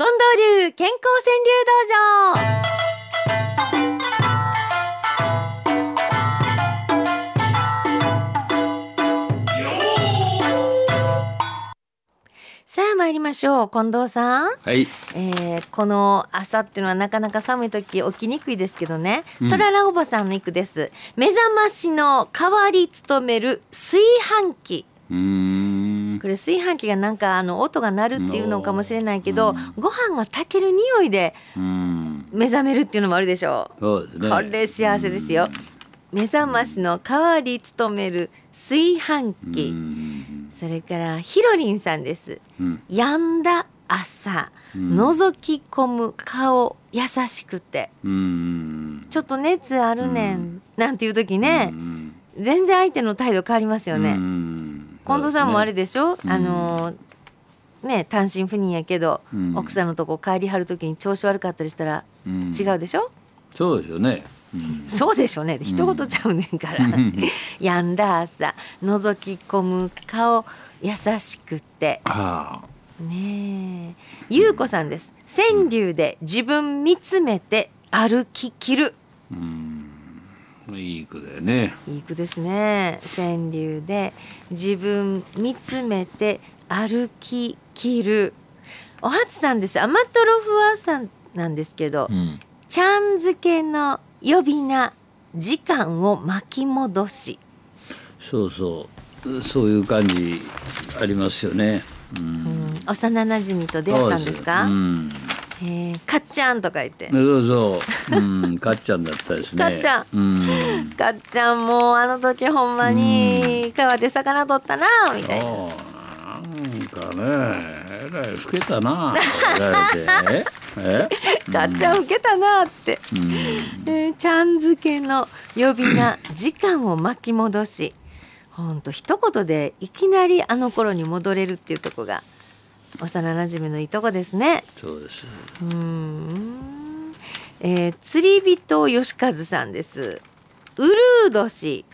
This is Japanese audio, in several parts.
近藤流健康川柳道場。さあ参りましょう。近藤さん、はい。えーこの朝っていうのはなかなか寒い時起きにくいですけどね、うん。トララおばさんの一句です。目覚ましの代わり務める炊飯器。うーん。これ炊飯器がなんかあの音が鳴るっていうのかもしれないけど、うん。ご飯が炊ける匂いでうん。目覚めるっていうのもあるでしょ？そうですね。これ幸せですよ。目覚ましの代わり務める炊飯うん。器、うんそれからひろりんさんです。うん。だ朝、うん。覗き込む顔優しくて。うん。ちょっと熱あるねん、うん。なんていう時ね。う、ん全然相手の態度変わりますよね、うん近藤さんもあれでしょ、うん。あのーね単身赴任やけど、うん。奥さんのとこ帰りはる時に調子悪かったりしたらうん。違うでしょ、そうですよね。うん。そうでしょうね。一言ちゃうねんから、病んだ朝覗き込む顔優しくて。あ。ねえ。優子さんです。川柳で自分見つめて歩き切る。いい句だよね。いい句ですね川柳で自分見つめて歩き切るおはつさんですアマトロフワさんなんですけど、うん。ちゃんづけの呼び名時間を巻き戻しそうそう。そういう感じありますよね。ううんん。幼馴染と出会ったんですか？そうん。えーかっちゃんとか言って。そうそう。うん。かっちゃんだったですね。かっちゃん。うん。かっちゃんもうあの時ほんまに川で魚取ったなみたいな。なんかねえらい老けたな かっちゃん受けたなって、うん。えーちゃんづけの呼び名時間を巻き戻し。ほんと一言でいきなりあの頃に戻れるっていうとこが幼馴染のいいとこですね。そうですうーん、えー釣り人吉和さんです。うるう年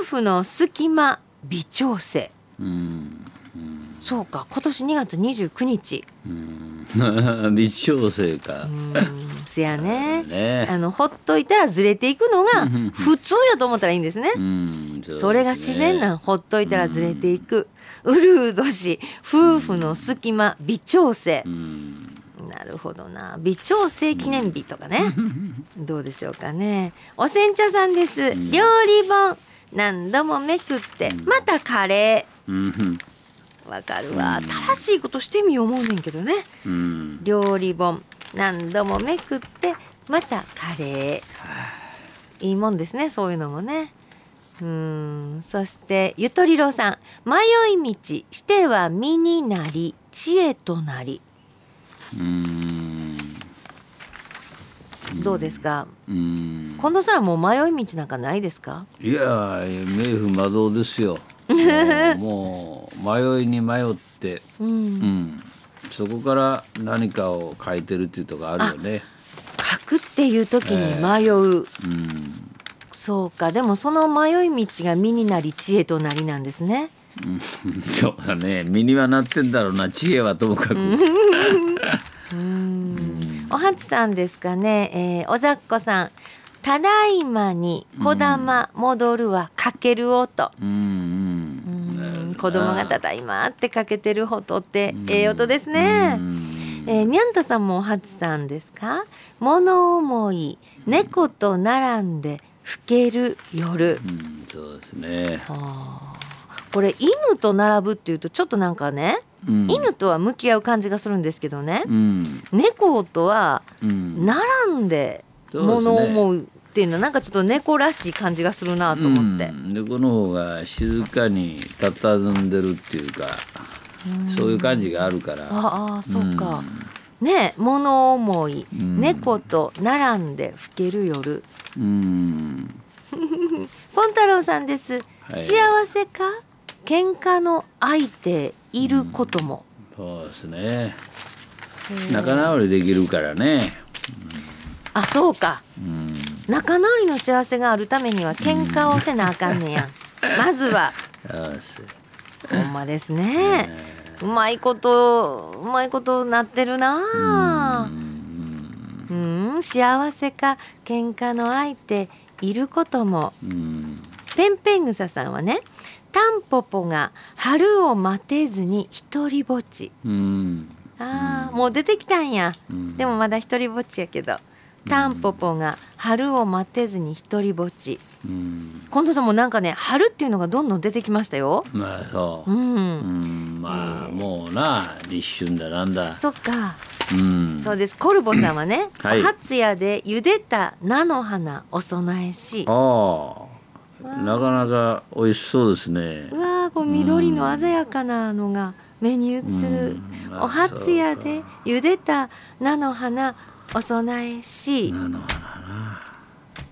夫婦の隙間微調整。うん。うん。そうか今年2月29日。うん。微調整うか。ーん。せやね。ね。あのほっといたらずれていくのがうん。普通やと思ったらいいんですね。うん。うですねそれが自然なん。ほっといたらずれていく。うるう年。夫婦の隙間微調整。うん。なるほどな。微調整記念日とかね。どうでしょうかね。おせん茶さんです。ん。料理本。何度もめくって。うん。またカレうん。ーわかるわ。うん。正しいことしてみよう思うねんけどね。うん。料理本。何度もめくって。またカレー。いいもんですねそういうのもねうーん。そしてゆとりろうさん。迷い道しては身になり知恵となり。うん。どうですか？うん。近藤さんはもう迷い道なんかないですか？いや冥府魔道ですよ。もう迷いに迷ってうん、うん、そこから何かを書いてるっていうとこあるよね。書くっていう時に迷う、うん、そうか。でもその迷い道が身になり知恵となりなんですね。うん。そうだね。身にはなってんだろうな。知恵はともかく。うん。おはつさんですかね、えー、おざっこさん。ただいまにこだま戻るはかける音、うん、うん。うん、子供がただいまってかけてる音ってええ音ですね、うん。えー、にゃんたさんもおはつさんですか？物思い猫と並んで更ける夜、うん、そうですね。はあ。これ犬と並ぶっていうとちょっとなんかね、うん、犬とは向き合う感じがするんですけどね、うん、猫とはうん、並んで物思うっていうのはなんかちょっと猫らしい感じがするなと思って。う、ん、でこの方が静かに佇んでるっていうか、うん。そういう感じがあるから。ああそうか、ね物思い、うん。猫と並んで更ける夜うん。ポン太郎さんです、はい。幸せか喧嘩の相手いることも、そうですね。仲直りできるからね。あそうか。うん。仲直りの幸せがあるためには喧嘩をせなあかんねや。ん。まずは。ほんまですね、うまいことうまいことなってるなうん幸せか喧嘩の相手いることも。ペンペングサさんはねタンポポが春を待てずに一人ぼっち。ああもう出てきたんや。でもまだ一人ぼっちやけど。タンポポが春を待てずに一人ぼっち近藤さんもなんかね春っていうのがどんどん出てきましたよ。まあそう。うん、うんまあ、えー、もうな立春だなんだ。そっか。うん、そうです。コルボさんはね、はい、初夜で茹でた菜の花お供えし。ああ。なかなか美味しそうですね。うわこう緑の鮮やかなのが目に映る、お初夜で茹でた菜の花お供えし。菜の花。な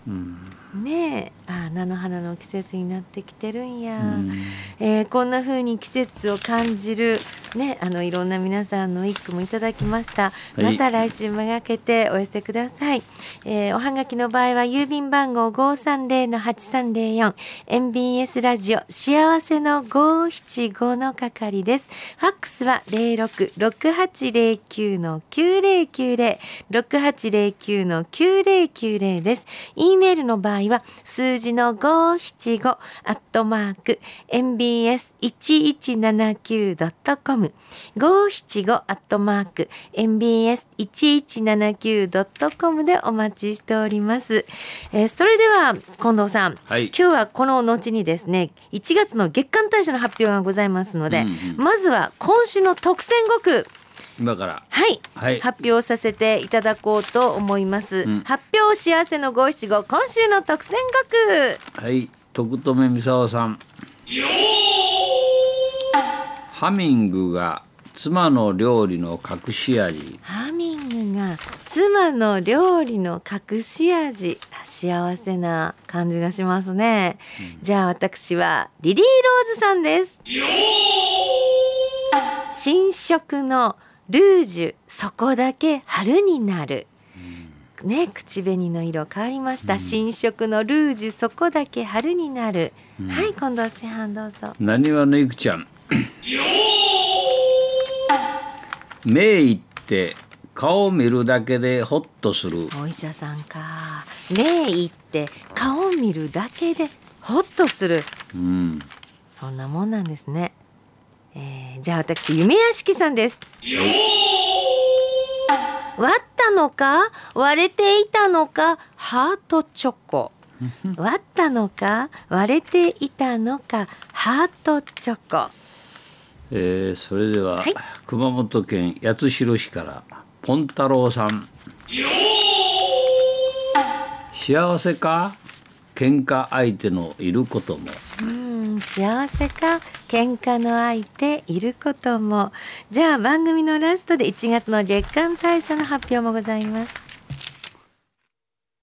うん。ねえあ菜の花の季節になってきてるんや、うん、えー、こんな風に季節を感じるねあのいろんな皆さんの一句もいただきました、はい、また来週めがけてお寄せください、えー、おはがきの場合は郵便番号530-8304 MBS ラジオ幸せの575の係です。ファックスは066809の9090 6809の9090です。E メールの場合合は数字の575アットマーク mbs1179.com 575アットマーク mbs1179.com でお待ちしております、えー、それでは近藤さん、はい、今日はこの後にですね1月の月間大賞の発表がございますので、うんうん、まずは今週の特選5句今から、はい、はい、発表させていただこうと思います、うん、発表幸せの五七五今週の特選学はい。徳留美沙さん。ハミングが妻の料理の隠し味。ハミングが妻の料理の隠し味。幸せな感じがしますね、うん、じゃあ私はリリーローズさんです。新色のルージュそこだけ春になる、うん、ね口紅の色変わりました、うん、新色のルージュそこだけ春になる、うん、はい近藤師範どうぞ。なにわのいくちゃん。目いって顔見るだけでホッとする。お医者さんか。目いって顔見るだけでホッとする、うん、そんなもんなんですねえー、じゃあ私夢屋敷さんです。割ったのか？割れていたのか？ハートチョコ。割ったのか？割れていたのか？ハートチョコ。えー、それでは、はい、熊本県八代市からポン太郎さん。幸せか？喧嘩相手のいることも。うん幸せか喧嘩の相手いることも。じゃあ番組のラストで1月の月間大賞の発表もございます。